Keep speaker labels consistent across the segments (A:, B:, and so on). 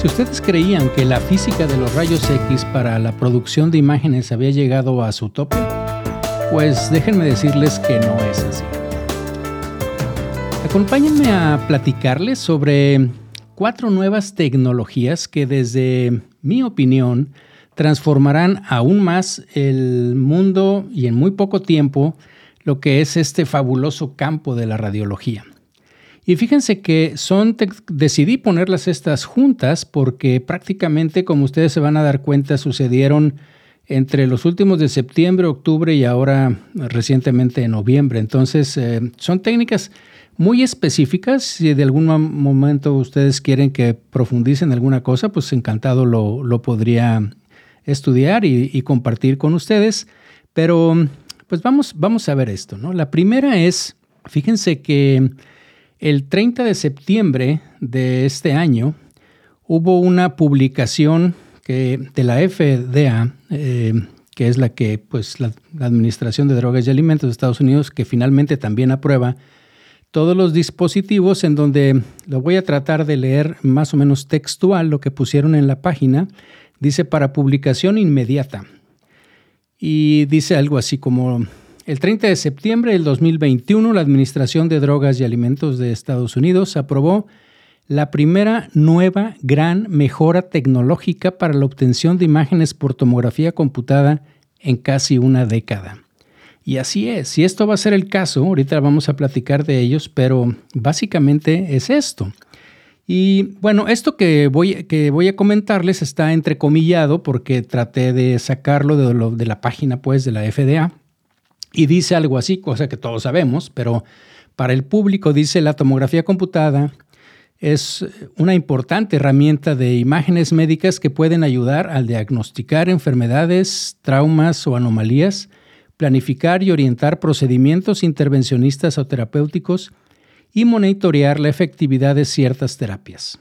A: Si ustedes creían que la física de los rayos X para la producción de imágenes había llegado a su tope, pues déjenme decirles que no es así. Acompáñenme a platicarles sobre cuatro nuevas tecnologías que desde mi opinión transformarán aún más el mundo y en muy poco tiempo lo que es este fabuloso campo de la radiología. Y fíjense que son, decidí ponerlas estas juntas porque prácticamente, como ustedes se van a dar cuenta, sucedieron entre los últimos de septiembre, octubre y ahora recientemente en noviembre. Entonces, eh, son técnicas muy específicas. Si de algún momento ustedes quieren que profundicen en alguna cosa, pues encantado lo, podría estudiar y, y, compartir con ustedes. Pero, pues vamos, vamos a ver esto, ¿no? La primera es, fíjense que el 30 de septiembre de este año hubo una publicación que, de la FDA, eh, que es la que, pues, la, Administración de Drogas y Alimentos de Estados Unidos, que finalmente también aprueba todos los dispositivos en donde lo voy a tratar de leer más o menos textual, lo que pusieron en la página, dice para publicación inmediata. Y dice algo así como el 30 de septiembre del 2021, la Administración de Drogas y Alimentos de Estados Unidos aprobó la primera nueva gran mejora tecnológica para la obtención de imágenes por tomografía computada en casi una década. Y así es, si esto va a ser el caso, ahorita vamos a platicar de ellos, pero básicamente es esto. Y bueno, esto que voy, que voy a comentarles está entrecomillado porque traté de sacarlo de, de la página pues de la FDA y dice algo así, cosa que todos sabemos, pero para el público dice la tomografía computada es una importante herramienta de imágenes médicas que pueden ayudar al diagnosticar enfermedades, traumas o anomalías, planificar y orientar procedimientos intervencionistas o terapéuticos y monitorear la efectividad de ciertas terapias.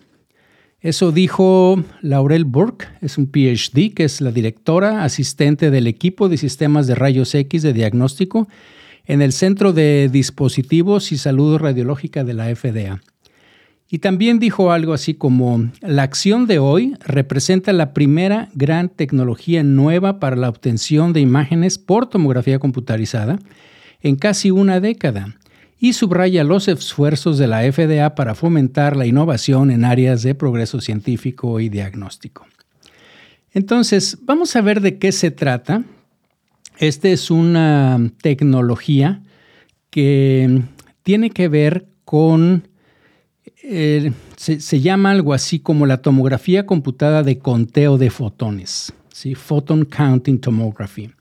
A: Eso dijo Laurel Burke, es un PhD, que es la directora asistente del equipo de sistemas de rayos X de diagnóstico en el Centro de Dispositivos y Salud Radiológica de la FDA. Y también dijo algo así como, la acción de hoy representa la primera gran tecnología nueva para la obtención de imágenes por tomografía computarizada en casi una década y subraya los esfuerzos de la FDA para fomentar la innovación en áreas de progreso científico y diagnóstico. Entonces, vamos a ver de qué se trata. Esta es una tecnología que tiene que ver con, eh, se, llama algo así como la tomografía computada de conteo de fotones, ¿sí? Photon Counting Tomography.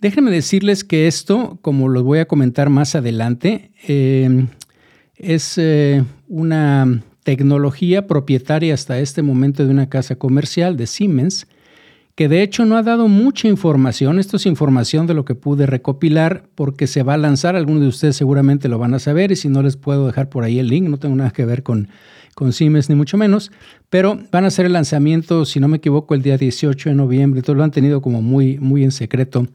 A: Déjenme decirles que esto, como lo voy a comentar más adelante, eh, es eh, una tecnología propietaria hasta este momento de una casa comercial de Siemens, que de hecho no ha dado mucha información. Esto es información de lo que pude recopilar porque se va a lanzar. Algunos de ustedes seguramente lo van a saber y si no les puedo dejar por ahí el link, no tengo nada que ver con, con Siemens ni mucho menos, pero van a hacer el lanzamiento, si no me equivoco, el día 18 de noviembre. Entonces lo han tenido como muy, muy en secreto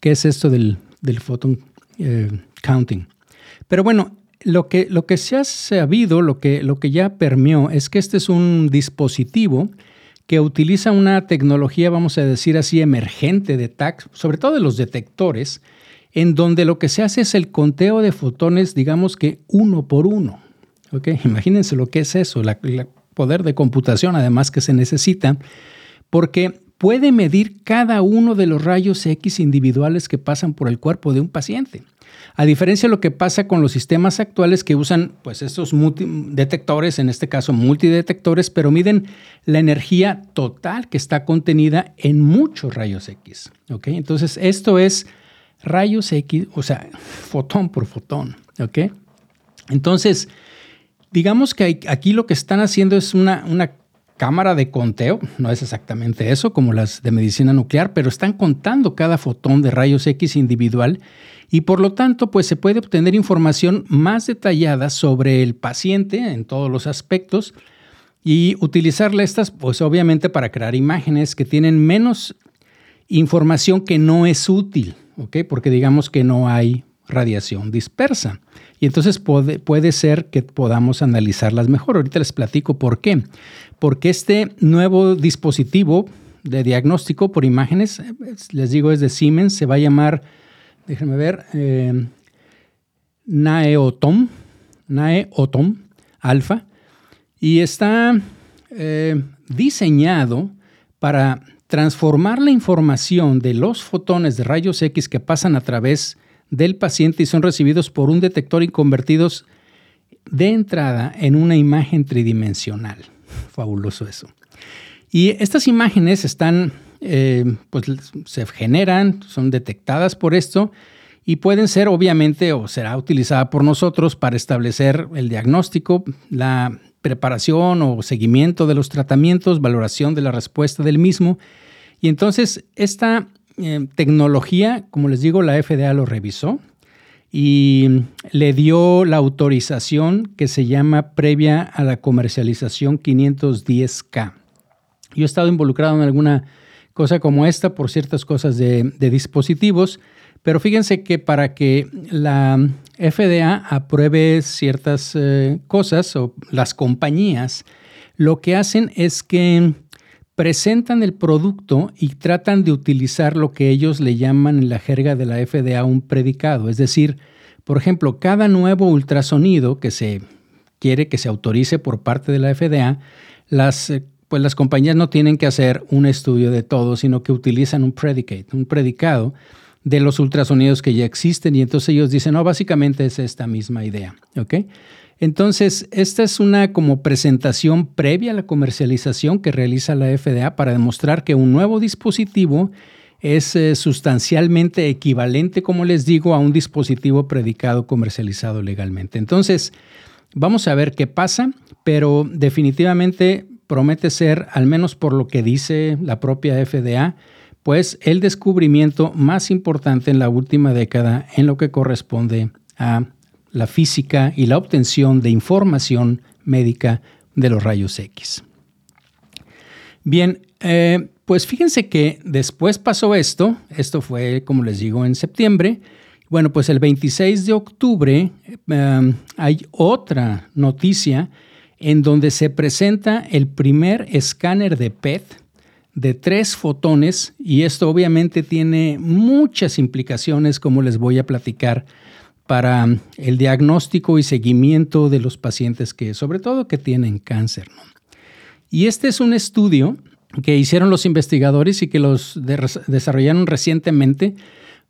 A: qué es esto del, del photon eh, counting. Pero bueno, lo que, lo que se ha sabido, lo que, lo que ya permeó, es que este es un dispositivo que utiliza una tecnología, vamos a decir así, emergente de TAC, sobre todo de los detectores, en donde lo que se hace es el conteo de fotones, digamos que uno por uno. ¿Okay? Imagínense lo que es eso, el poder de computación además que se necesita, porque puede medir cada uno de los rayos X individuales que pasan por el cuerpo de un paciente. A diferencia de lo que pasa con los sistemas actuales que usan pues estos detectores, en este caso multidetectores, pero miden la energía total que está contenida en muchos rayos X. Entonces, esto es rayos X, o sea, fotón por fotón. Entonces, digamos que aquí lo que están haciendo es una, una cámara de conteo, no es exactamente eso como las de medicina nuclear, pero están contando cada fotón de rayos X individual y por lo tanto pues se puede obtener información más detallada sobre el paciente en todos los aspectos y utilizarle estas pues obviamente para crear imágenes que tienen menos información que no es útil, ¿ok? Porque digamos que no hay radiación dispersa. Y entonces puede, puede, ser que podamos analizarlas mejor. Ahorita les platico por qué. Porque este nuevo dispositivo de diagnóstico por imágenes, les digo, es de Siemens, se va a llamar, déjenme ver, eh, Naeotom, Naeotom Alpha, y está eh, diseñado para transformar la información de los fotones de rayos X que pasan a través del paciente y son recibidos por un detector y convertidos de entrada en una imagen tridimensional. Fabuloso eso. Y estas imágenes están, eh, pues se generan, son detectadas por esto y pueden ser obviamente o será utilizada por nosotros para establecer el diagnóstico, la preparación o seguimiento de los tratamientos, valoración de la respuesta del mismo. Y entonces esta eh, tecnología, como les digo, la FDA lo revisó y le dio la autorización que se llama previa a la comercialización 510K. Yo he estado involucrado en alguna cosa como esta por ciertas cosas de, dispositivos, pero fíjense que para que la FDA apruebe ciertas eh, cosas o las compañías, lo que hacen es que presentan el producto y tratan de utilizar lo que ellos le llaman en la jerga de la FDA un predicado. Es decir, por ejemplo, cada nuevo ultrasonido que se quiere que se autorice por parte de la FDA, las eh, pues las compañías no tienen que hacer un estudio de todo, sino que utilizan un predicate, un predicado de los ultrasonidos que ya existen y entonces ellos dicen, no, básicamente es esta misma idea. Entonces, esta es una como presentación previa a la comercialización que realiza la FDA para demostrar que un nuevo dispositivo es eh, sustancialmente equivalente, como les digo, a un dispositivo predicado comercializado legalmente. Entonces, vamos a ver qué pasa, pero definitivamente promete ser, al menos por lo que dice la propia FDA, pues el descubrimiento más importante en la última década en lo que corresponde a la física y la obtención de información médica de los rayos X. Bien, eh, pues fíjense que después pasó esto, esto fue, como les digo, en septiembre. Bueno, pues el 26 de octubre eh, hay otra noticia en donde se presenta el primer escáner de PET de tres fotones y esto obviamente tiene muchas implicaciones como les voy a platicar para el diagnóstico y seguimiento de los pacientes que sobre todo que tienen cáncer. Y este es un estudio que hicieron los investigadores y que los desarrollaron recientemente.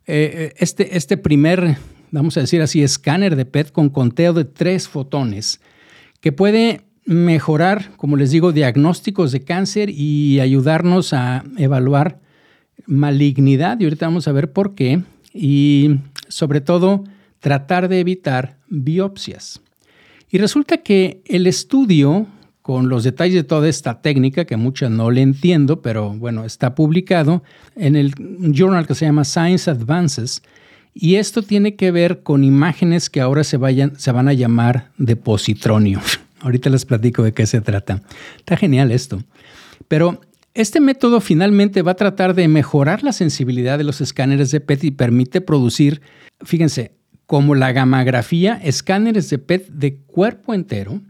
A: Eh, eh, este, este primer, vamos a decir así, escáner de PET con conteo de tres fotones que puede mejorar, como les digo, diagnósticos de cáncer y ayudarnos a evaluar malignidad, y ahorita vamos a ver por qué, y sobre todo tratar de evitar biopsias. Y resulta que el estudio, con los detalles de toda esta técnica, que muchas no le entiendo, pero bueno, está publicado en el journal que se llama Science Advances, y esto tiene que ver con imágenes que ahora se, vayan, se van a llamar de positronio. Ahorita les platico de qué se trata. Está genial esto. Pero este método finalmente va a tratar de mejorar la sensibilidad de los escáneres de PET y permite producir, fíjense, como la gamografía, escáneres de PET de cuerpo entero,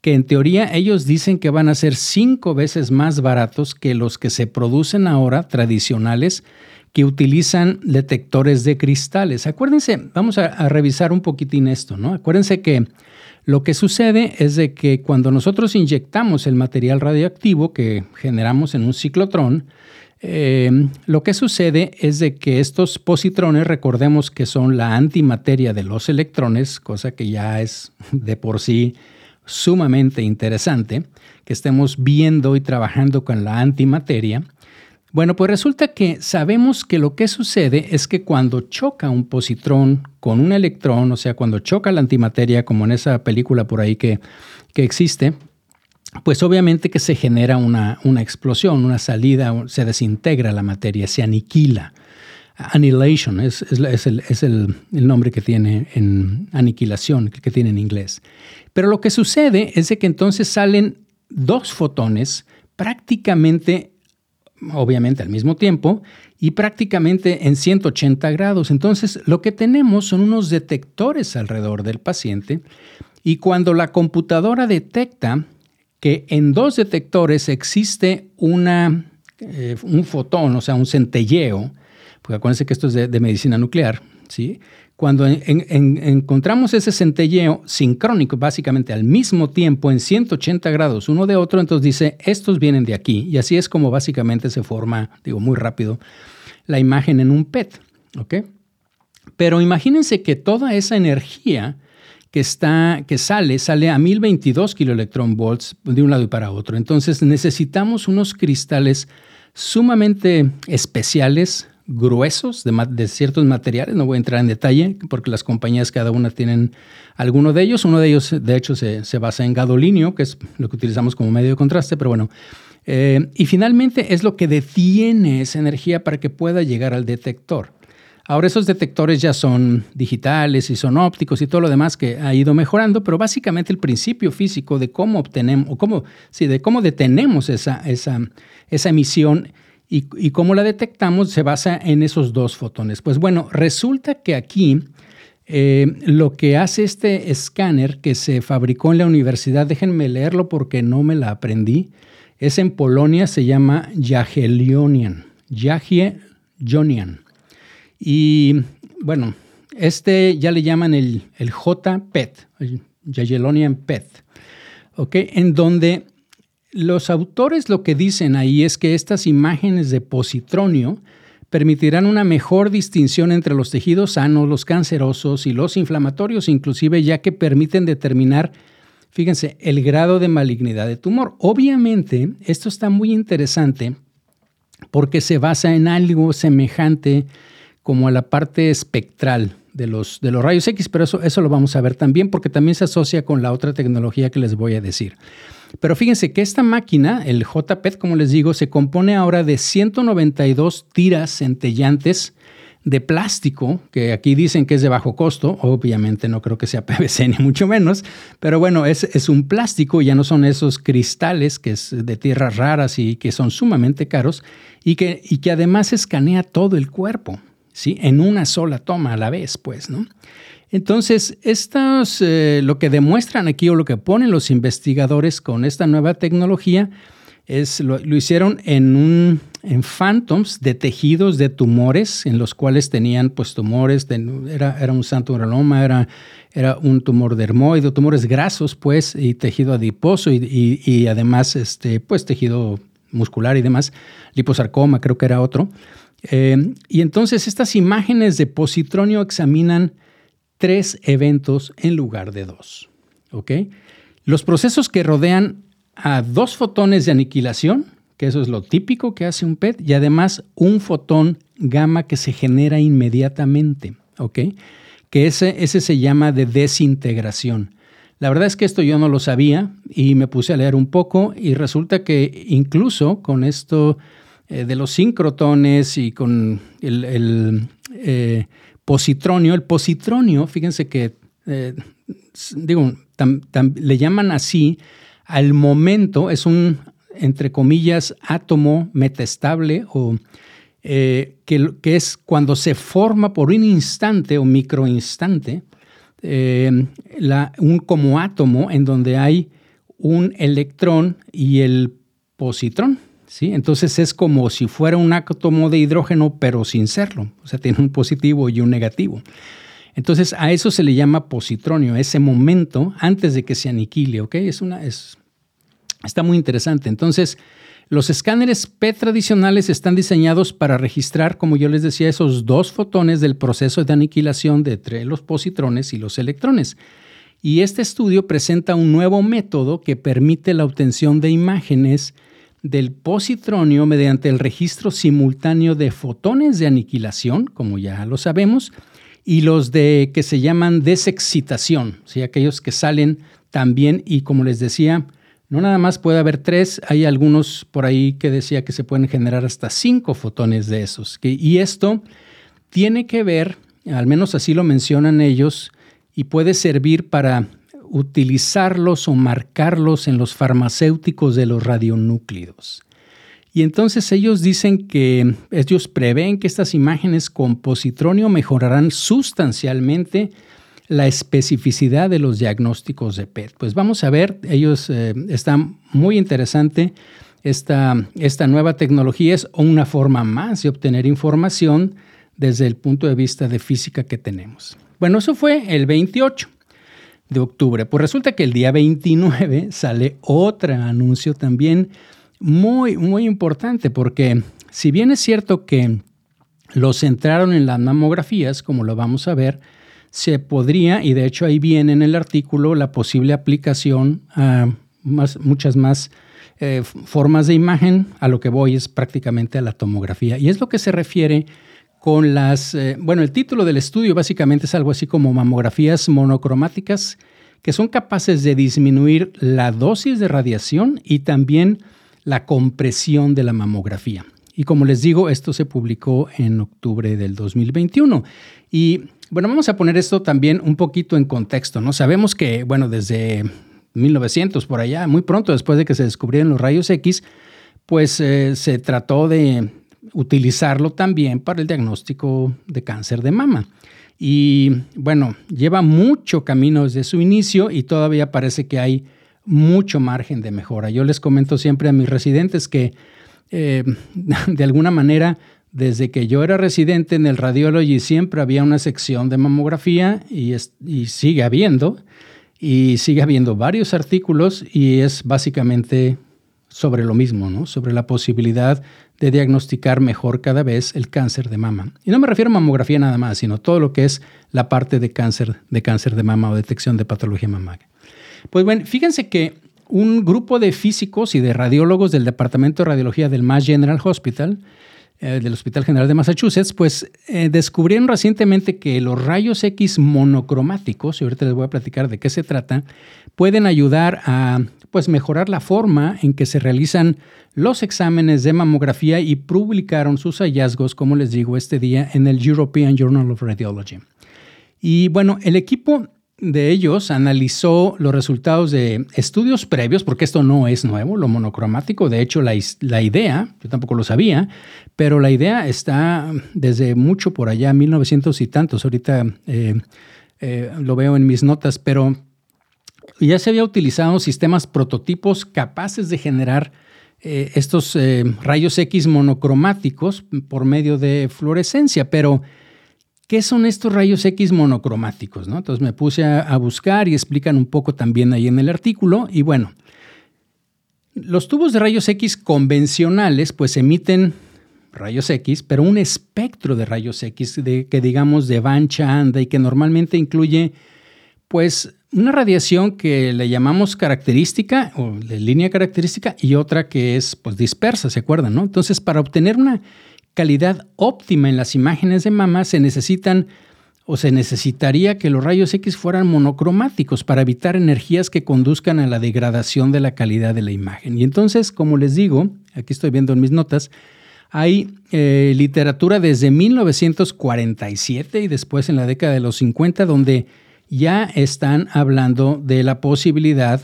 A: que en teoría ellos dicen que van a ser cinco veces más baratos que los que se producen ahora tradicionales que utilizan detectores de cristales. Acuérdense, vamos a, a revisar un poquitín esto, ¿no? Acuérdense que lo que sucede es de que cuando nosotros inyectamos el material radioactivo que generamos en un ciclotrón, eh, lo que sucede es de que estos positrones, recordemos que son la antimateria de los electrones, cosa que ya es de por sí sumamente interesante, que estemos viendo y trabajando con la antimateria, bueno, pues resulta que sabemos que lo que sucede es que cuando choca un positrón con un electrón, o sea, cuando choca la antimateria, como en esa película por ahí que, existe, pues obviamente que se genera una, una, explosión, una salida, se desintegra la materia, se aniquila. Annihilation es, el, el, nombre que tiene en aniquilación, que tiene en inglés. Pero lo que sucede es de que entonces salen dos fotones prácticamente obviamente al mismo tiempo, y prácticamente en 180 grados. Entonces, lo que tenemos son unos detectores alrededor del paciente y cuando la computadora detecta que en dos detectores existe una, eh, un fotón, o sea, un centelleo, porque acuérdense que esto es de, medicina nuclear, ¿sí? Cuando encontramos ese centelleo sincrónico, básicamente al mismo tiempo, en 180 grados uno de otro, entonces dice, estos vienen de aquí. Y así es como básicamente se forma, digo muy rápido, la imagen en un PET. ¿ok? Pero imagínense que toda esa energía que, está, que sale, sale a 1022 volts de un lado y para otro. Entonces necesitamos unos cristales sumamente especiales, gruesos de, ciertos materiales. No voy a entrar en detalle porque las compañías cada una tienen alguno de ellos. Uno de ellos, de hecho, se, basa en gadolinio, que es lo que utilizamos como medio de contraste, pero bueno. Eh, y finalmente es lo que detiene esa energía para que pueda llegar al detector. Ahora esos detectores ya son digitales y son ópticos y todo lo demás que ha ido mejorando, pero básicamente el principio físico de cómo obtenemos, o cómo, sí, de cómo detenemos esa, esa, emisión y, cómo la detectamos se basa en esos dos fotones. Pues bueno, resulta que aquí eh, lo que hace este escáner que se fabricó en la universidad, déjenme leerlo porque no me la aprendí, es en Polonia, se llama Jagiellonian. Jagiellonian. Y bueno, este ya le llaman el, el JPET, el Jagiellonian PET, ¿ok? En donde los autores lo que dicen ahí es que estas imágenes de positronio permitirán una mejor distinción entre los tejidos sanos, los cancerosos y los inflamatorios, inclusive ya que permiten determinar, fíjense, el grado de malignidad de tumor. Obviamente, esto está muy interesante porque se basa en algo semejante como a la parte espectral de los, de los rayos X, pero eso, eso lo vamos a ver también porque también se asocia con la otra tecnología que les voy a decir. Pero fíjense que esta máquina, el JPET, como les digo, se compone ahora de 192 tiras centellantes de plástico, que aquí dicen que es de bajo costo, obviamente no creo que sea PVC ni mucho menos, pero bueno, es, es un plástico, ya no son esos cristales que es de tierras raras y que son sumamente caros y que, y que además escanea todo el cuerpo, ¿sí? En una sola toma a la vez, pues, ¿no? Entonces, estos, eh, lo que demuestran aquí o lo que ponen los investigadores con esta nueva tecnología es lo, hicieron en, un, en phantoms de tejidos de tumores en los cuales tenían pues tumores, era, era un santuranoma, era, era un tumor dermoide, tumores grasos pues y tejido adiposo y, y, además este, pues tejido muscular y demás, liposarcoma creo que era otro. Eh, y entonces estas imágenes de positronio examinan tres eventos en lugar de dos. Los procesos que rodean a dos fotones de aniquilación, que eso es lo típico que hace un PET, y además un fotón gamma que se genera inmediatamente. Que ese, ese se llama de desintegración. La verdad es que esto yo no lo sabía y me puse a leer un poco y resulta que incluso con esto eh, de los sincrotones y con el, eh, positronio. El positronio, fíjense que, eh, digo, le llaman así al momento, es un, entre comillas, átomo metastable o que, que, es cuando se forma por un instante o microinstante, un como átomo en donde hay un electrón y el positrón. Entonces es como si fuera un átomo de hidrógeno, pero sin serlo. O sea, tiene un positivo y un negativo. Entonces a eso se le llama positronio, ese momento antes de que se aniquile, ¿ok? Es una, es, está muy interesante. Entonces, los escáneres P tradicionales están diseñados para registrar, como yo les decía, esos dos fotones del proceso de aniquilación de entre los positrones y los electrones. Y este estudio presenta un nuevo método que permite la obtención de imágenes del positronio mediante el registro simultáneo de fotones de aniquilación, como ya lo sabemos, y los de que se llaman desexcitación, ¿sí? aquellos que salen también y como les decía, no nada más puede haber tres, hay algunos por ahí que decía que se pueden generar hasta cinco fotones de esos. y esto tiene que ver, al menos así lo mencionan ellos, y puede servir para utilizarlos o marcarlos en los farmacéuticos de los radionúclidos. Y entonces ellos dicen que ellos prevén que estas imágenes con positronio mejorarán sustancialmente la especificidad de los diagnósticos de PET. Pues vamos a ver, ellos eh, están muy interesante. Esta, esta nueva tecnología es una forma más de obtener información desde el punto de vista de física que tenemos. Bueno, eso fue el 28 de octubre. Pues resulta que el día 29 sale otro anuncio también muy, muy importante, porque si bien es cierto que lo centraron en las mamografías, como lo vamos a ver, se podría, y de hecho ahí viene en el artículo, la posible aplicación a muchas más eh, formas de imagen. A lo que voy es prácticamente a la tomografía. Y es lo que se refiere con las, eh, bueno, el título del estudio básicamente es algo así como mamografías monocromáticas que son capaces de disminuir la dosis de radiación y también la compresión de la mamografía. Y como les digo, esto se publicó en octubre del 2021. Y bueno, vamos a poner esto también un poquito en contexto, ¿no? Sabemos que, bueno, desde 1900 por allá, muy pronto después de que se descubrieron los rayos X, pues eh, se trató de utilizarlo también para el diagnóstico de cáncer de mama. Y bueno, lleva mucho camino desde su inicio y todavía parece que hay mucho margen de mejora. Yo les comento siempre a mis residentes que eh, de alguna manera, desde que yo era residente en el Radiology, siempre había una sección de mamografía y, y sigue habiendo, y sigue habiendo varios artículos y es básicamente sobre lo mismo, ¿no? sobre la posibilidad de diagnosticar mejor cada vez el cáncer de mama. Y no me refiero a mamografía nada más, sino todo lo que es la parte de cáncer de, cáncer de mama o detección de patología mamaria. Pues bueno, fíjense que un grupo de físicos y de radiólogos del Departamento de Radiología del Mass General Hospital, eh, del Hospital General de Massachusetts, pues eh, descubrieron recientemente que los rayos X monocromáticos, y ahorita les voy a platicar de qué se trata, pueden ayudar a pues mejorar la forma en que se realizan los exámenes de mamografía y publicaron sus hallazgos, como les digo, este día en el European Journal of Radiology. Y bueno, el equipo de ellos analizó los resultados de estudios previos, porque esto no es nuevo, lo monocromático. De hecho, la, idea, yo tampoco lo sabía, pero la idea está desde mucho por allá, 1900 y tantos. Ahorita eh, eh, lo veo en mis notas, pero ya se había utilizado sistemas prototipos capaces de generar eh, estos eh, rayos X monocromáticos por medio de fluorescencia, pero ¿qué son estos rayos X monocromáticos? No? Entonces me puse a, buscar y explican un poco también ahí en el artículo y bueno, los tubos de rayos X convencionales pues emiten rayos X, pero un espectro de rayos X de, que digamos de bancha anda y que normalmente incluye pues una radiación que le llamamos característica o línea característica y otra que es pues dispersa, ¿se acuerdan? No? Entonces, para obtener una calidad óptima en las imágenes de mama se necesitan o se necesitaría que los rayos X fueran monocromáticos para evitar energías que conduzcan a la degradación de la calidad de la imagen. Y entonces, como les digo, aquí estoy viendo en mis notas, hay eh, literatura desde 1947 y después en la década de los 50 donde ya están hablando de la posibilidad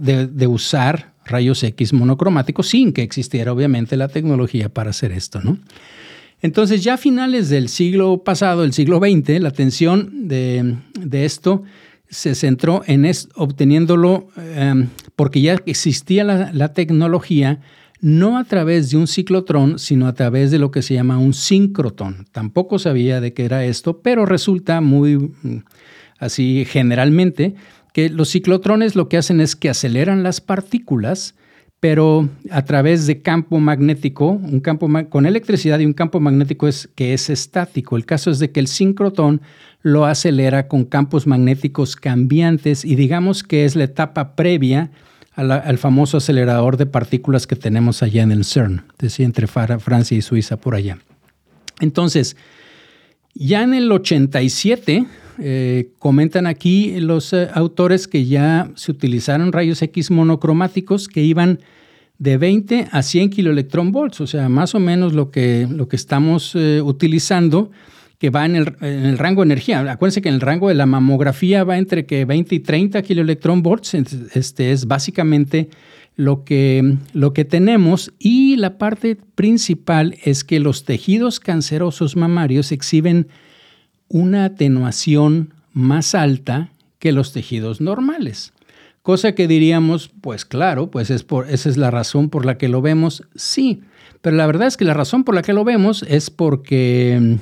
A: de, usar rayos X monocromáticos sin que existiera obviamente la tecnología para hacer esto. Entonces ya a finales del siglo pasado, el siglo XX, la atención de, esto se centró en obteniéndolo em, porque ya existía la, la, tecnología no a través de un ciclotrón, sino a través de lo que se llama un sincrotrón. Tampoco sabía de qué era esto, pero resulta muy así generalmente, que los ciclotrones lo que hacen es que aceleran las partículas, pero a través de campo magnético, un campo con electricidad y un campo magnético es que es estático. El caso es de que el sincrotrón lo acelera con campos magnéticos cambiantes y digamos que es la etapa previa al famoso acelerador de partículas que tenemos allá en el CERN, decía entre Francia y Suiza por allá. Entonces, ya en el 87 eh, comentan aquí los eh, autores que ya se utilizaron rayos X monocromáticos que iban de 20 a 100 kiloelectronvolts, o sea, más o menos lo que, lo que estamos eh, utilizando, que va en el, rango de energía. Acuérdense que en el rango de la mamografía va entre que 20 y 30 kiloelectronvolts, este es básicamente lo que, lo que tenemos y la parte principal es que los tejidos cancerosos mamarios exhiben una atenuación más alta que los tejidos normales. Cosa que diríamos, pues claro, pues es por, esa es la razón por la que lo vemos, sí, pero la verdad es que la razón por la que lo vemos es porque,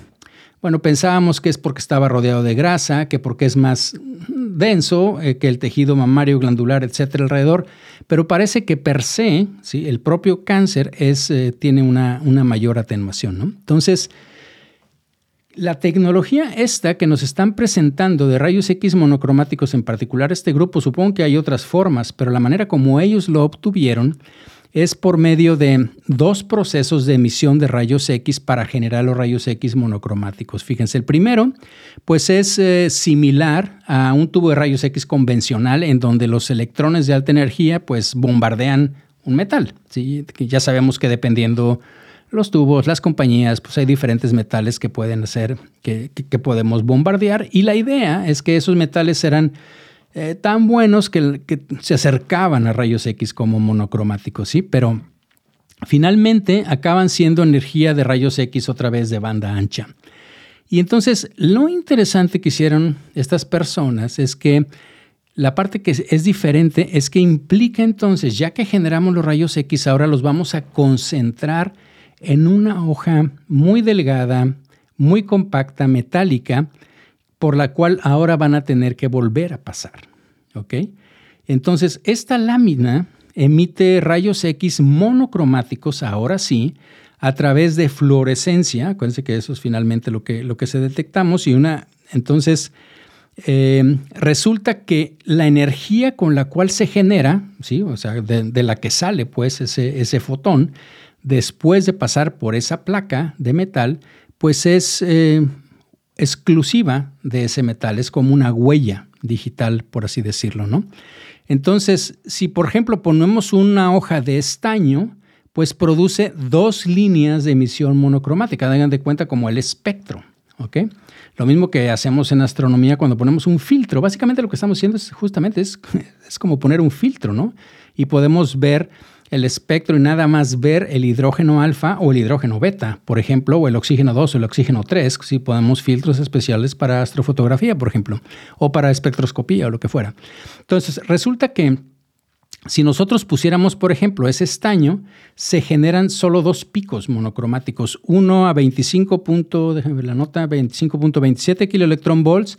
A: bueno, pensábamos que es porque estaba rodeado de grasa, que porque es más denso eh, que el tejido mamario, glandular, etcétera, alrededor, pero parece que per se, ¿sí? el propio cáncer es, eh, tiene una, una, mayor atenuación. ¿no? Entonces, la tecnología esta que nos están presentando de rayos X monocromáticos, en particular este grupo, supongo que hay otras formas, pero la manera como ellos lo obtuvieron es por medio de dos procesos de emisión de rayos X para generar los rayos X monocromáticos. Fíjense, el primero, pues es eh, similar a un tubo de rayos X convencional en donde los electrones de alta energía pues bombardean un metal. ¿sí? Ya sabemos que dependiendo los tubos, las compañías, pues hay diferentes metales que pueden hacer, que, que podemos bombardear y la idea es que esos metales serán eh, tan buenos que, se acercaban a rayos X como monocromáticos, ¿sí? Pero finalmente acaban siendo energía de rayos X otra vez de banda ancha. Y entonces lo interesante que hicieron estas personas es que la parte que es diferente es que implica entonces, ya que generamos los rayos X, ahora los vamos a concentrar en una hoja muy delgada, muy compacta, metálica, por la cual ahora van a tener que volver a pasar. ¿Ok? Entonces, esta lámina emite rayos X monocromáticos, ahora sí, a través de fluorescencia. Acuérdense que eso es finalmente lo que, lo que se detectamos. Y una, entonces, eh, resulta que la energía con la cual se genera, ¿sí? o sea, de, la que sale pues ese, ese, fotón, después de pasar por esa placa de metal, pues es eh, exclusiva de ese metal, es como una huella digital, por así decirlo, ¿no? Entonces, si por ejemplo ponemos una hoja de estaño, pues produce dos líneas de emisión monocromática, tengan de cuenta como el espectro, ¿ok? Lo mismo que hacemos en astronomía cuando ponemos un filtro. Básicamente lo que estamos haciendo es justamente es, es como poner un filtro, ¿no? Y podemos ver el espectro y nada más ver el hidrógeno alfa o el hidrógeno beta, por ejemplo, o el oxígeno 2 o el oxígeno 3, si podemos filtros especiales para astrofotografía, por ejemplo, o para espectroscopía o lo que fuera. Entonces, resulta que si nosotros pusiéramos, por ejemplo, ese estaño, se generan solo dos picos monocromáticos, uno a 25. déjenme ver la nota, 25.27 kiloelectronvolts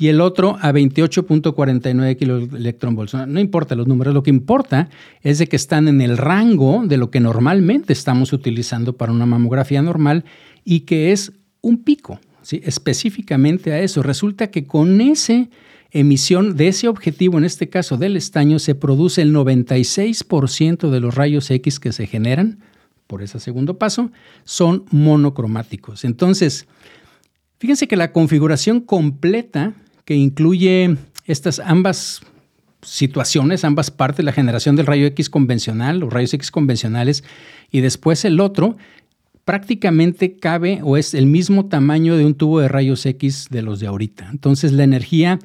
A: y el otro a 28.49 kiloelectronvolts. No, no importa los números, lo que importa es de que están en el rango de lo que normalmente estamos utilizando para una mamografía normal y que es un pico, específicamente a eso. Resulta que con esa emisión de ese objetivo, en este caso del estaño, se produce el 96% de los rayos X que se generan por ese segundo paso, son monocromáticos. Entonces, fíjense que la configuración completa que incluye estas ambas situaciones, ambas partes, la generación del rayo X convencional, los rayos X convencionales, y después el otro, prácticamente cabe o es el mismo tamaño de un tubo de rayos X de los de ahorita. Entonces la energía,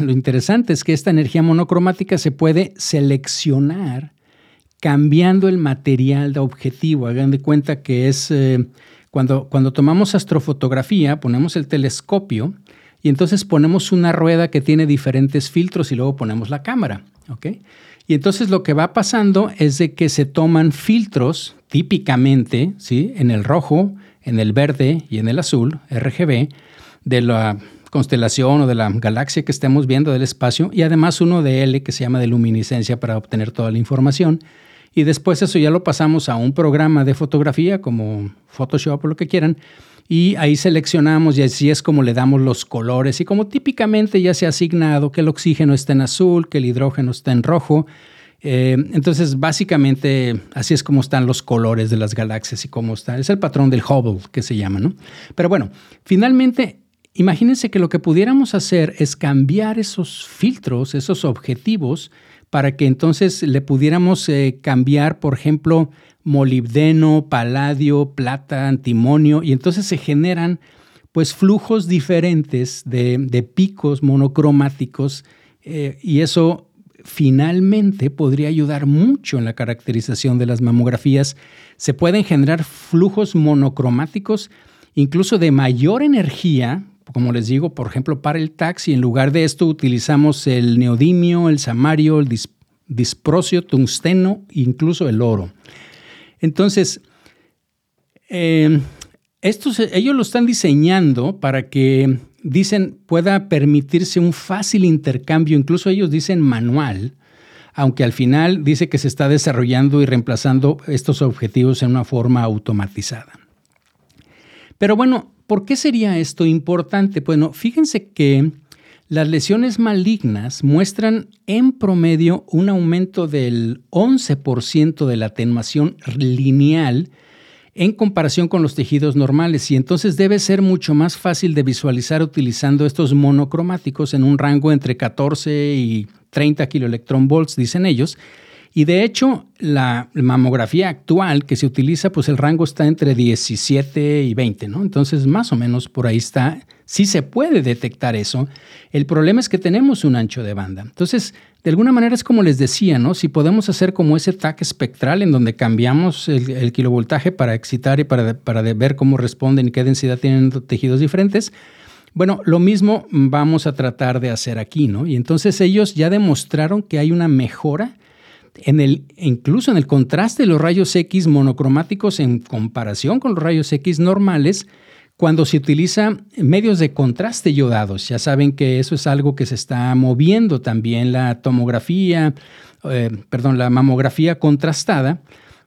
A: lo interesante es que esta energía monocromática se puede seleccionar cambiando el material de objetivo. Hagan de cuenta que es eh, cuando, cuando tomamos astrofotografía, ponemos el telescopio, y entonces ponemos una rueda que tiene diferentes filtros y luego ponemos la cámara. Y entonces lo que va pasando es de que se toman filtros típicamente ¿sí? en el rojo, en el verde y en el azul, RGB, de la constelación o de la galaxia que estemos viendo del espacio y además uno de L que se llama de luminiscencia para obtener toda la información. Y después eso ya lo pasamos a un programa de fotografía como Photoshop o lo que quieran y ahí seleccionamos y así es como le damos los colores y como típicamente ya se ha asignado que el oxígeno está en azul, que el hidrógeno está en rojo. Eh, entonces, básicamente, así es como están los colores de las galaxias y cómo está. Es el patrón del Hubble que se llama, ¿no? Pero bueno, finalmente, imagínense que lo que pudiéramos hacer es cambiar esos filtros, esos objetivos, para que entonces le pudiéramos eh, cambiar, por ejemplo, molibdeno, paladio, plata, antimonio, y entonces se generan pues flujos diferentes de, picos monocromáticos eh, y eso finalmente podría ayudar mucho en la caracterización de las mamografías. Se pueden generar flujos monocromáticos, incluso de mayor energía, como les digo, por ejemplo, para el taxi, en lugar de esto utilizamos el neodimio, el samario, el disprocio, tungsteno, incluso el oro. Entonces, eh, ellos lo están diseñando para que, dicen, pueda permitirse un fácil intercambio, incluso ellos dicen manual, aunque al final dice que se está desarrollando y reemplazando estos objetivos en una forma automatizada. Pero bueno, ¿por qué sería esto importante? Bueno, fíjense que las lesiones malignas muestran en promedio un aumento del 11% de la atenuación lineal en comparación con los tejidos normales y entonces debe ser mucho más fácil de visualizar utilizando estos monocromáticos en un rango entre 14 y 30 kiloelectronvolts, dicen ellos. Y de hecho, la mamografía actual que se utiliza, pues el rango está entre 17 y 20, ¿no? Entonces, más o menos por ahí está. Sí se puede detectar eso. El problema es que tenemos un ancho de banda. Entonces, de alguna manera es como les decía, ¿no? Si podemos hacer como ese TAC espectral en donde cambiamos el, kilovoltaje para excitar y para, para ver cómo responden y qué densidad tienen tejidos diferentes, bueno, lo mismo vamos a tratar de hacer aquí, ¿no? Y entonces ellos ya demostraron que hay una mejora incluso en el contraste de los rayos X monocromáticos en comparación con los rayos X normales cuando se utiliza medios de contraste yodados, ya saben que eso es algo que se está moviendo también, la tomografía, eh, perdón, la mamografía contrastada,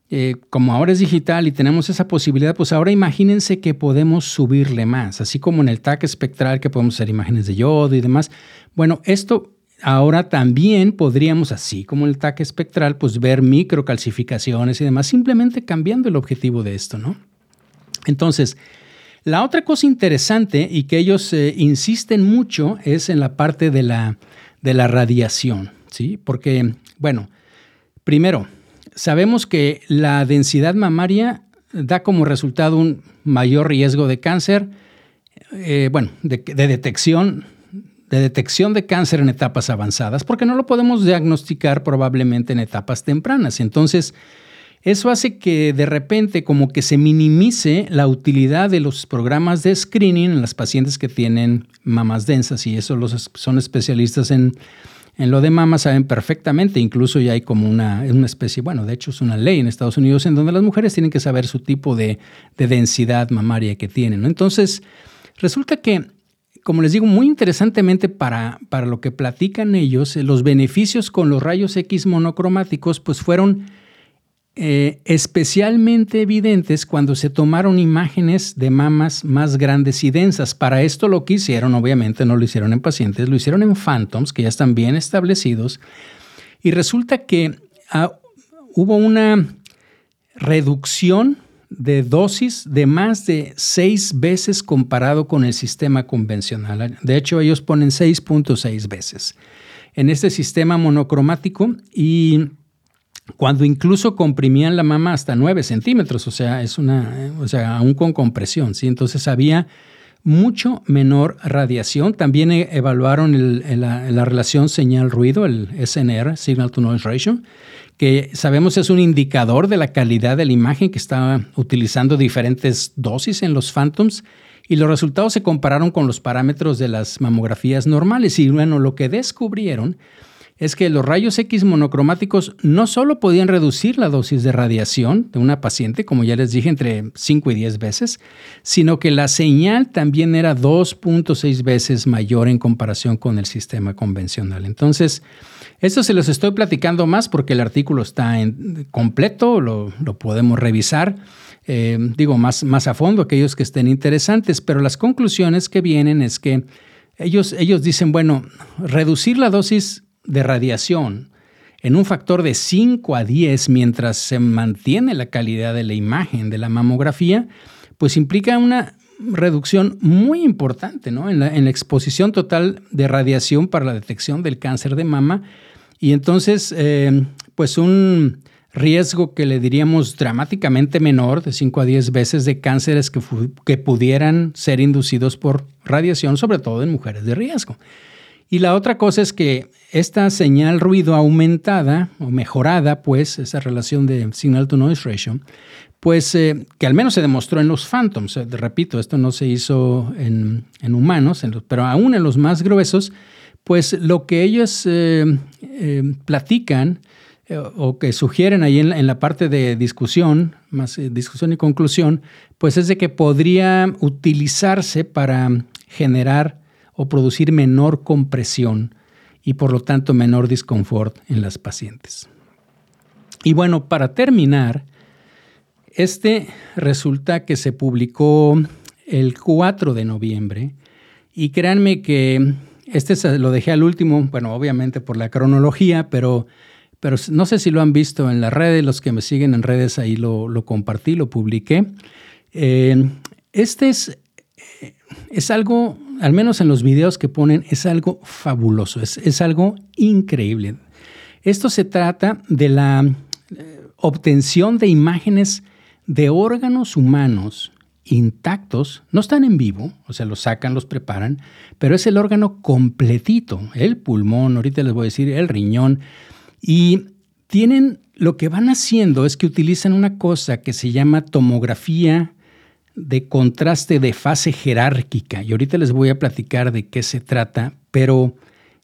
A: eh, como ahora es digital y tenemos esa posibilidad, pues ahora imagínense que podemos subirle más, así como en el TAC espectral que podemos hacer imágenes de yodo y demás. Bueno, esto ahora también podríamos, así como el TAC espectral, pues ver microcalcificaciones y demás, simplemente cambiando el objetivo de esto, ¿no? Entonces, la otra cosa interesante y que ellos eh, insisten mucho es en la parte de la, de la radiación, ¿sí? Porque, bueno, primero, sabemos que la densidad mamaria da como resultado un mayor riesgo de cáncer, eh, bueno, de, de, detección, de detección de cáncer en etapas avanzadas, porque no lo podemos diagnosticar probablemente en etapas tempranas. Entonces, eso hace que de repente como que se minimice la utilidad de los programas de screening en las pacientes que tienen mamas densas y eso los son especialistas en, lo de mamas saben perfectamente, incluso ya hay como una, una, especie, bueno, de hecho es una ley en Estados Unidos en donde las mujeres tienen que saber su tipo de, densidad mamaria que tienen. Entonces, resulta que como les digo, muy interesantemente para, para lo que platican ellos, los beneficios con los rayos X monocromáticos pues fueron eh, especialmente evidentes cuando se tomaron imágenes de mamas más grandes y densas. Para esto lo que hicieron, obviamente no lo hicieron en pacientes, lo hicieron en phantoms que ya están bien establecidos. Y resulta que ah, hubo una reducción de dosis de más de seis veces comparado con el sistema convencional. De hecho, ellos ponen 6.6 veces en este sistema monocromático y cuando incluso comprimían la mama hasta 9 centímetros, o sea, es una, o sea, aún con compresión, ¿sí? Entonces había mucho menor radiación. También e, evaluaron la, relación señal-ruido, el SNR, Signal to Noise Ratio, que sabemos es un indicador de la calidad de la imagen que estaba utilizando diferentes dosis en los Phantoms y los resultados se compararon con los parámetros de las mamografías normales y bueno, lo que descubrieron es que los rayos X monocromáticos no solo podían reducir la dosis de radiación de una paciente, como ya les dije, entre 5 y 10 veces, sino que la señal también era 2.6 veces mayor en comparación con el sistema convencional. Entonces, esto se los estoy platicando más porque el artículo está en completo, lo, podemos revisar. Eh, digo, más, más a fondo, aquellos que estén interesantes, pero las conclusiones que vienen es que ellos, ellos dicen, bueno, reducir la dosis de radiación en un factor de 5 a 10 mientras se mantiene la calidad de la imagen de la mamografía, pues implica una reducción muy importante en, la, exposición total de radiación para la detección del cáncer de mama y entonces eh, pues un riesgo que le diríamos dramáticamente menor, de 5 a 10 veces de cánceres que pudieran ser inducidos por radiación, sobre todo en mujeres de riesgo. Y la otra cosa es que esta señal ruido aumentada o mejorada, pues, esa relación de signal to noise ratio, pues eh, que al menos se demostró en los Phantoms. Eh, repito, esto no se hizo en, humanos, pero aún en los más gruesos, pues lo que ellos eh, platican o que sugieren ahí en la, parte de discusión, más discusión y conclusión, pues es de que podría utilizarse para generar o producir menor compresión y por lo tanto menor disconfort en las pacientes. Y bueno, para terminar, este resulta que se publicó el 4 de noviembre y créanme que este lo dejé al último, bueno, obviamente por la cronología, pero, pero no sé si lo han visto en las redes, los que me siguen en redes ahí lo, compartí, lo publiqué. Eh, este es, es algo, al menos en los videos que ponen, es algo fabuloso, es, es algo increíble. Esto se trata de la eh, obtención de imágenes de órganos humanos intactos, no están en vivo, o sea, los sacan, los preparan, pero es el órgano completito, el pulmón, ahorita les voy a decir, el riñón, y tienen, lo que van haciendo es que utilizan una cosa que se llama tomografía de contraste de fase jerárquica, y ahorita les voy a platicar de qué se trata, pero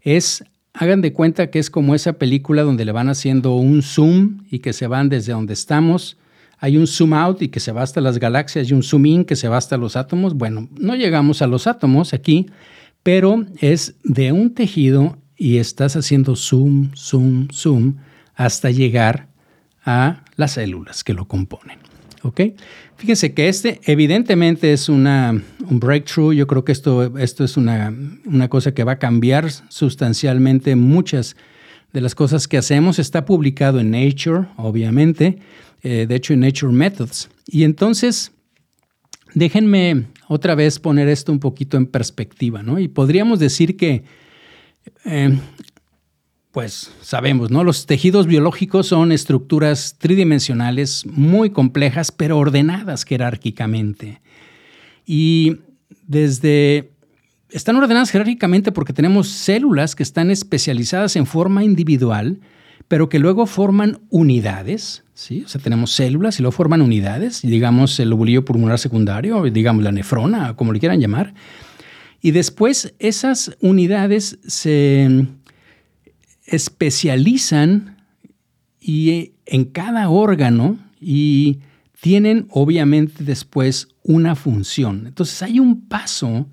A: es, hagan de cuenta que es como esa película donde le van haciendo un zoom y que se van desde donde estamos, hay un zoom out y que se va hasta las galaxias y un zoom in que se va hasta los átomos. Bueno, no llegamos a los átomos aquí, pero es de un tejido y estás haciendo zoom, zoom, zoom hasta llegar a las células que lo componen. ¿Ok? Fíjense que este evidentemente es una, un breakthrough. Yo creo que esto, esto es una, una cosa que va a cambiar sustancialmente muchas de las cosas que hacemos. Está publicado en Nature, obviamente. Eh, de hecho en Nature Methods. Y entonces, déjenme otra vez poner esto un poquito en perspectiva, ¿no? Y podríamos decir que, eh, pues sabemos, ¿no? Los tejidos biológicos son estructuras tridimensionales muy complejas, pero ordenadas jerárquicamente. Y desde están ordenadas jerárquicamente porque tenemos células que están especializadas en forma individual, pero que luego forman unidades, ¿sí? O sea, tenemos células y luego forman unidades, digamos el lobulillo pulmonar secundario, digamos la nefrona, como le quieran llamar. Y después esas unidades se especializan y en cada órgano y tienen obviamente después una función. Entonces hay un paso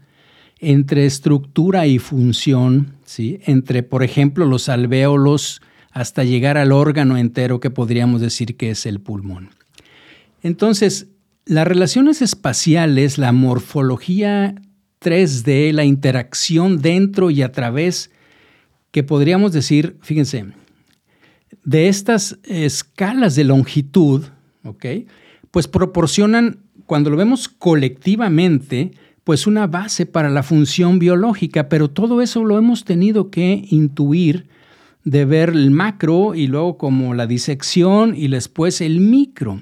A: entre estructura y función, ¿sí? entre, por ejemplo, los alvéolos hasta llegar al órgano entero que podríamos decir que es el pulmón. Entonces, las relaciones espaciales, la morfología 3D, la interacción dentro y a través, que podríamos decir, fíjense, de estas escalas de longitud, ¿ok? Pues proporcionan, cuando lo vemos colectivamente, pues una base para la función biológica, pero todo eso lo hemos tenido que intuir de ver el macro y luego como la disección y después el micro.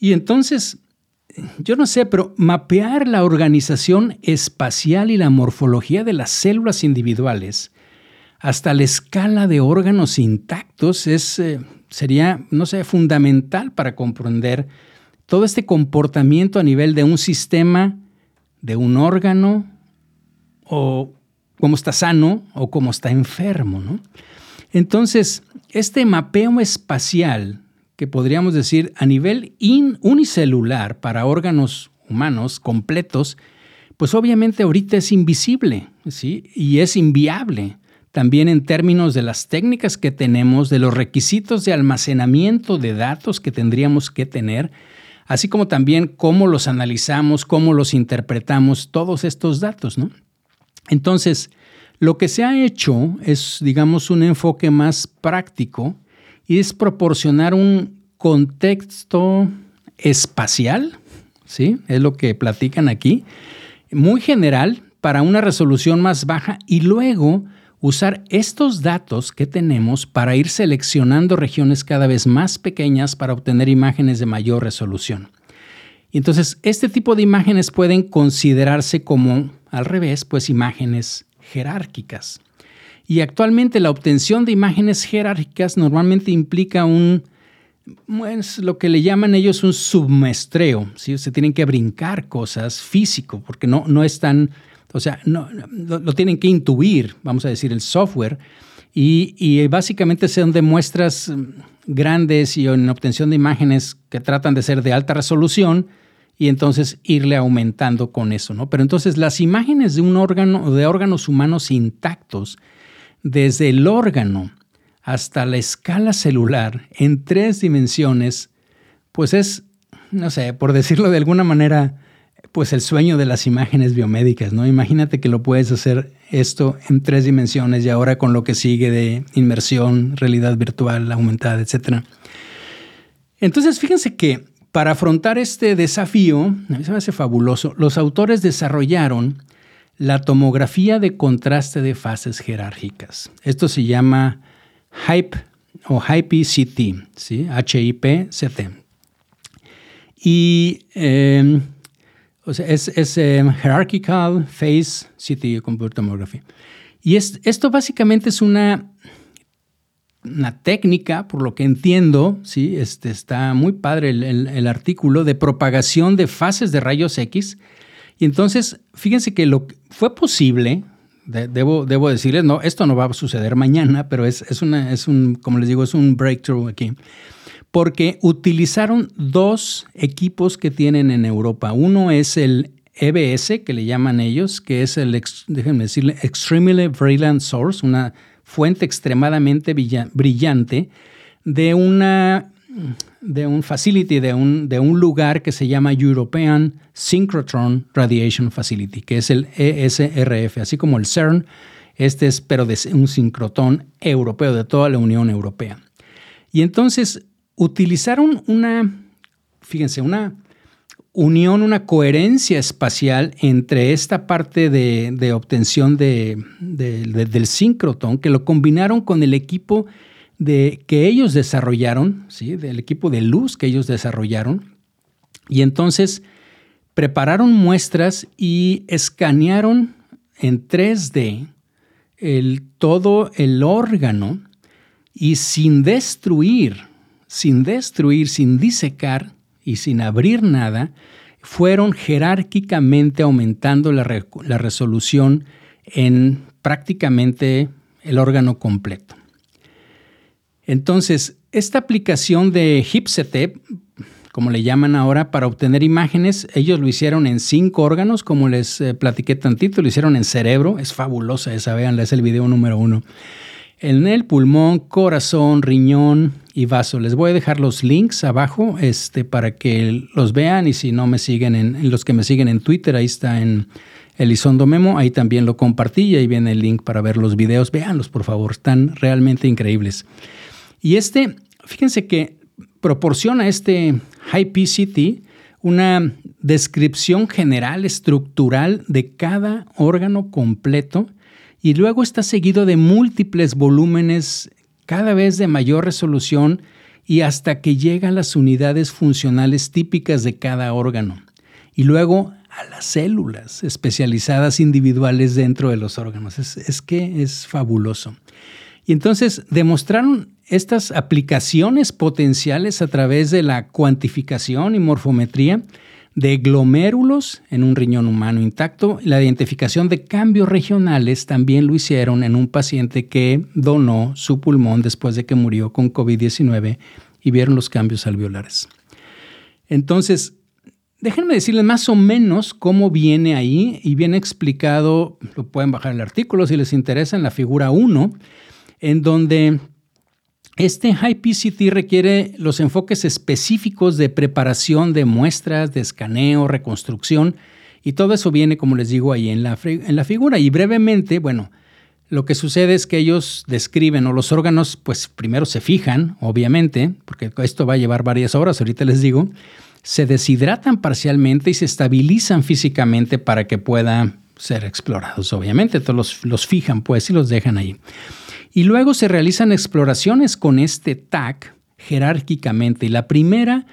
A: Y entonces, yo no sé, pero mapear la organización espacial y la morfología de las células individuales hasta la escala de órganos intactos es, eh, sería, no sé, fundamental para comprender todo este comportamiento a nivel de un sistema, de un órgano, o cómo está sano o cómo está enfermo. ¿no? Entonces, este mapeo espacial, que podríamos decir a nivel unicelular para órganos humanos completos, pues obviamente ahorita es invisible, ¿sí? Y es inviable. También en términos de las técnicas que tenemos, de los requisitos de almacenamiento de datos que tendríamos que tener, así como también cómo los analizamos, cómo los interpretamos, todos estos datos, ¿no? Entonces, lo que se ha hecho es, digamos, un enfoque más práctico y es proporcionar un contexto espacial, ¿sí? Es lo que platican aquí, muy general para una resolución más baja y luego usar estos datos que tenemos para ir seleccionando regiones cada vez más pequeñas para obtener imágenes de mayor resolución. entonces, este tipo de imágenes pueden considerarse como, al revés, pues imágenes jerárquicas. Y actualmente la obtención de imágenes jerárquicas normalmente implica un, es lo que le llaman ellos un submestreo, ¿sí? se tienen que brincar cosas físico, porque no, no están, o sea, no, lo, tienen que intuir, vamos a decir, el software, y, básicamente son de muestras grandes y en obtención de imágenes que tratan de ser de alta resolución, y entonces irle aumentando con eso, ¿no? Pero entonces las imágenes de un órgano, de órganos humanos intactos, desde el órgano hasta la escala celular en tres dimensiones, pues es, no sé, por decirlo de alguna manera, pues el sueño de las imágenes biomédicas, ¿no? Imagínate que lo puedes hacer esto en tres dimensiones y ahora con lo que sigue de inmersión, realidad virtual, aumentada, etc. Entonces, fíjense que para afrontar este desafío, a mí se me hace fabuloso, los autores desarrollaron la tomografía de contraste de fases jerárquicas. Esto se llama HIP o HIP-CT, ¿sí? H-I-P-C-T. Y em, es, em, Hierarchical Phase CT Computer Tomography. Y esto básicamente es una, una técnica, por lo que entiendo, ¿sí? este, está muy padre el, el artículo de propagación de fases de rayos X y entonces, fíjense que lo fue posible, debo, debo decirles, no, esto no va a suceder mañana, pero es, es, una, es un, como les digo, es un breakthrough aquí, porque utilizaron dos equipos que tienen en Europa. Uno es el EBS, que le llaman ellos, que es el, déjenme decirle, Extremely Brilliant Source, una fuente extremadamente brillante de una de un facility, de un, de un lugar que se llama European Synchrotron Radiation Facility, que es el ESRF, así como el CERN, este es pero de un sincrotón europeo, de toda la Unión Europea. Y entonces utilizaron una, fíjense, una unión, una coherencia espacial entre esta parte de, obtención de, del sincrotón, que lo combinaron con el equipo de, que ellos desarrollaron, ¿sí? del equipo de luz que ellos desarrollaron. Y entonces prepararon muestras y escanearon en 3D el, todo el órgano y sin destruir, sin destruir, sin disecar y sin abrir nada, fueron jerárquicamente aumentando la, resolución en prácticamente el órgano completo. Entonces, esta aplicación de HipCT, como le llaman ahora, para obtener imágenes, ellos lo hicieron en cinco órganos, como les eh, platiqué tantito, lo hicieron en cerebro, es fabulosa esa, veanla, es el video número uno. En el pulmón, corazón, riñón y vaso. Les voy a dejar los links abajo este, para que los vean y si no me siguen, en, los que me siguen en Twitter, ahí está en Elizondo Memo, ahí también lo compartí y ahí viene el link para ver los videos. Véanlos, por favor, están realmente increíbles. Y este, fíjense que proporciona este HiPCT una descripción general, estructural de cada órgano completo y luego está seguido de múltiples volúmenes cada vez de mayor resolución y hasta que llega a las unidades funcionales típicas de cada órgano. Y luego a las células especializadas individuales dentro de los órganos. Es, es que es fabuloso. Y entonces demostraron estas aplicaciones potenciales a través de la cuantificación y morfometría de glomérulos en un riñón humano intacto. La identificación de cambios regionales también lo hicieron en un paciente que donó su pulmón después de que murió con COVID-19 y vieron los cambios alveolares. Entonces, déjenme decirles más o menos cómo viene ahí y viene explicado, lo pueden bajar el artículo si les interesa, en la figura 1 en donde este HiPCT requiere los enfoques específicos de preparación de muestras, de escaneo, reconstrucción, y todo eso viene, como les digo, ahí en la, en la figura. Y brevemente, bueno, lo que sucede es que ellos describen, o los órganos, pues primero se fijan, obviamente, porque esto va a llevar varias horas, ahorita les digo, se deshidratan parcialmente y se estabilizan físicamente para que puedan ser explorados, obviamente. Todos los, los fijan, pues, y los dejan ahí. Y luego se realizan exploraciones con este TAC jerárquicamente. La primera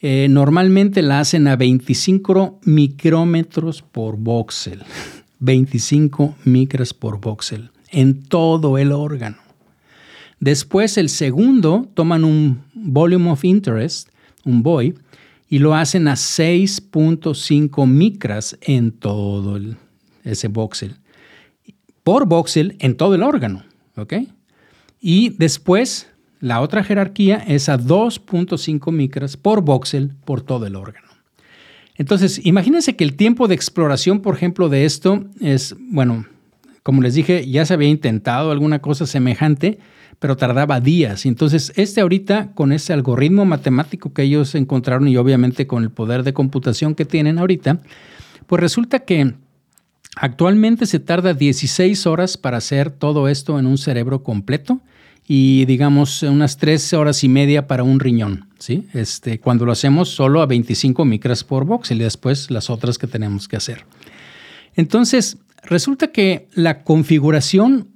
A: eh, normalmente la hacen a 25 micrómetros por voxel. 25 micras por voxel en todo el órgano. Después el segundo toman un volume of interest, un BOI, y lo hacen a 6.5 micras en todo ese voxel. Por voxel en todo el órgano. Y después la otra jerarquía es a 2.5 micras por voxel por todo el órgano. Entonces, imagínense que el tiempo de exploración, por ejemplo, de esto es, bueno, como les dije, ya se había intentado alguna cosa semejante, pero tardaba días. Entonces, este ahorita, con ese algoritmo matemático que ellos encontraron y obviamente con el poder de computación que tienen ahorita, pues resulta que actualmente se tarda 16 horas para hacer todo esto en un cerebro completo y digamos unas tres horas y media para un riñón, ¿sí? Este, cuando lo hacemos solo a 25 micras por box y después las otras que tenemos que hacer. Entonces, resulta que la configuración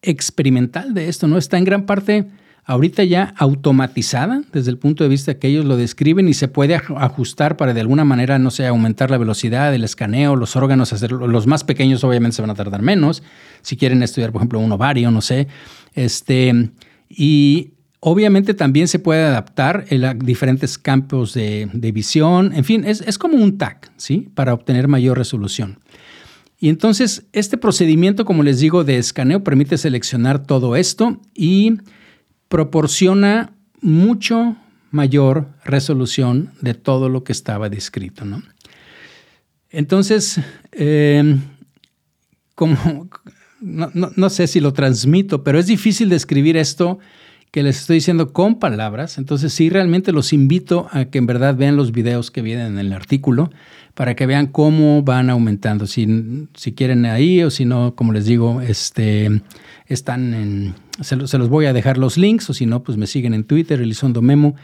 A: experimental de esto no está en gran parte ahorita ya automatizada desde el punto de vista que ellos lo describen y se puede ajustar para de alguna manera, no sé, aumentar la velocidad, el escaneo, los órganos, hacer, los más pequeños obviamente se van a tardar menos, si quieren estudiar, por ejemplo, un ovario, no sé, este, y obviamente también se puede adaptar a diferentes campos de, visión. En fin, es, como un TAC, ¿sí? Para obtener mayor resolución. Y entonces, este procedimiento, como les digo, de escaneo permite seleccionar todo esto y proporciona mucho mayor resolución de todo lo que estaba descrito, ¿no? Entonces, eh, como, no, sé si lo transmito, pero es difícil describir esto que les estoy diciendo con palabras. Entonces sí, realmente los invito a que en verdad vean los videos que vienen en el artículo para que vean cómo van aumentando. Si, si quieren ahí o si no, como les digo, este, están en... Se, los voy a dejar los links o si no, pues me siguen en Twitter, Elizondo Memo.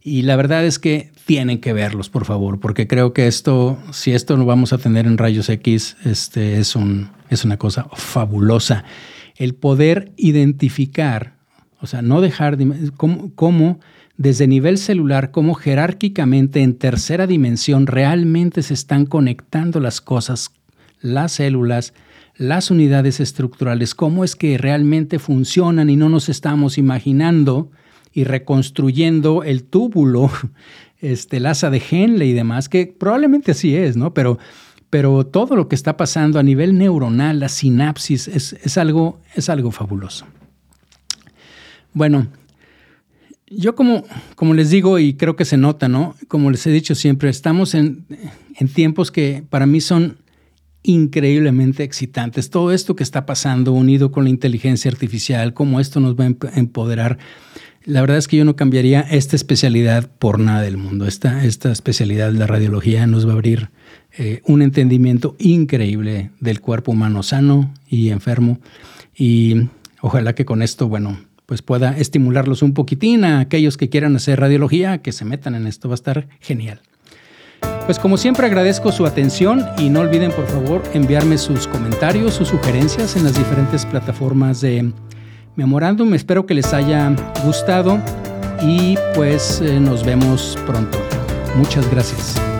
A: Y la verdad es que tienen que verlos, por favor, porque creo que esto, si esto lo vamos a tener en rayos X, este es, un, es una cosa fabulosa. El poder identificar, o sea, no dejar de, cómo, desde nivel celular, cómo jerárquicamente en tercera dimensión realmente se están conectando las cosas, las células, las unidades estructurales, cómo es que realmente funcionan y no nos estamos imaginando y reconstruyendo el túbulo, este, el asa de Henle y demás, que probablemente así es, ¿no? Pero, pero todo lo que está pasando a nivel neuronal, la sinapsis, es, algo, es algo fabuloso. Bueno, yo como, como les digo y creo que se nota, ¿no? Como les he dicho siempre, estamos en, en tiempos que para mí son increíblemente excitantes. Todo esto que está pasando unido con la inteligencia artificial, cómo esto nos va a empoderar la verdad es que yo no cambiaría esta especialidad por nada del mundo. Esta, esta especialidad la radiología nos va a abrir eh, un entendimiento increíble del cuerpo humano sano y enfermo. Y ojalá que con esto, bueno, pues pueda estimularlos un poquitín a aquellos que quieran hacer radiología, que se metan en esto. Va a estar genial. Pues como siempre agradezco su atención y no olviden por favor enviarme sus comentarios, sus sugerencias en las diferentes plataformas de memorándum. Espero que les haya gustado y pues eh, nos vemos pronto. Muchas gracias.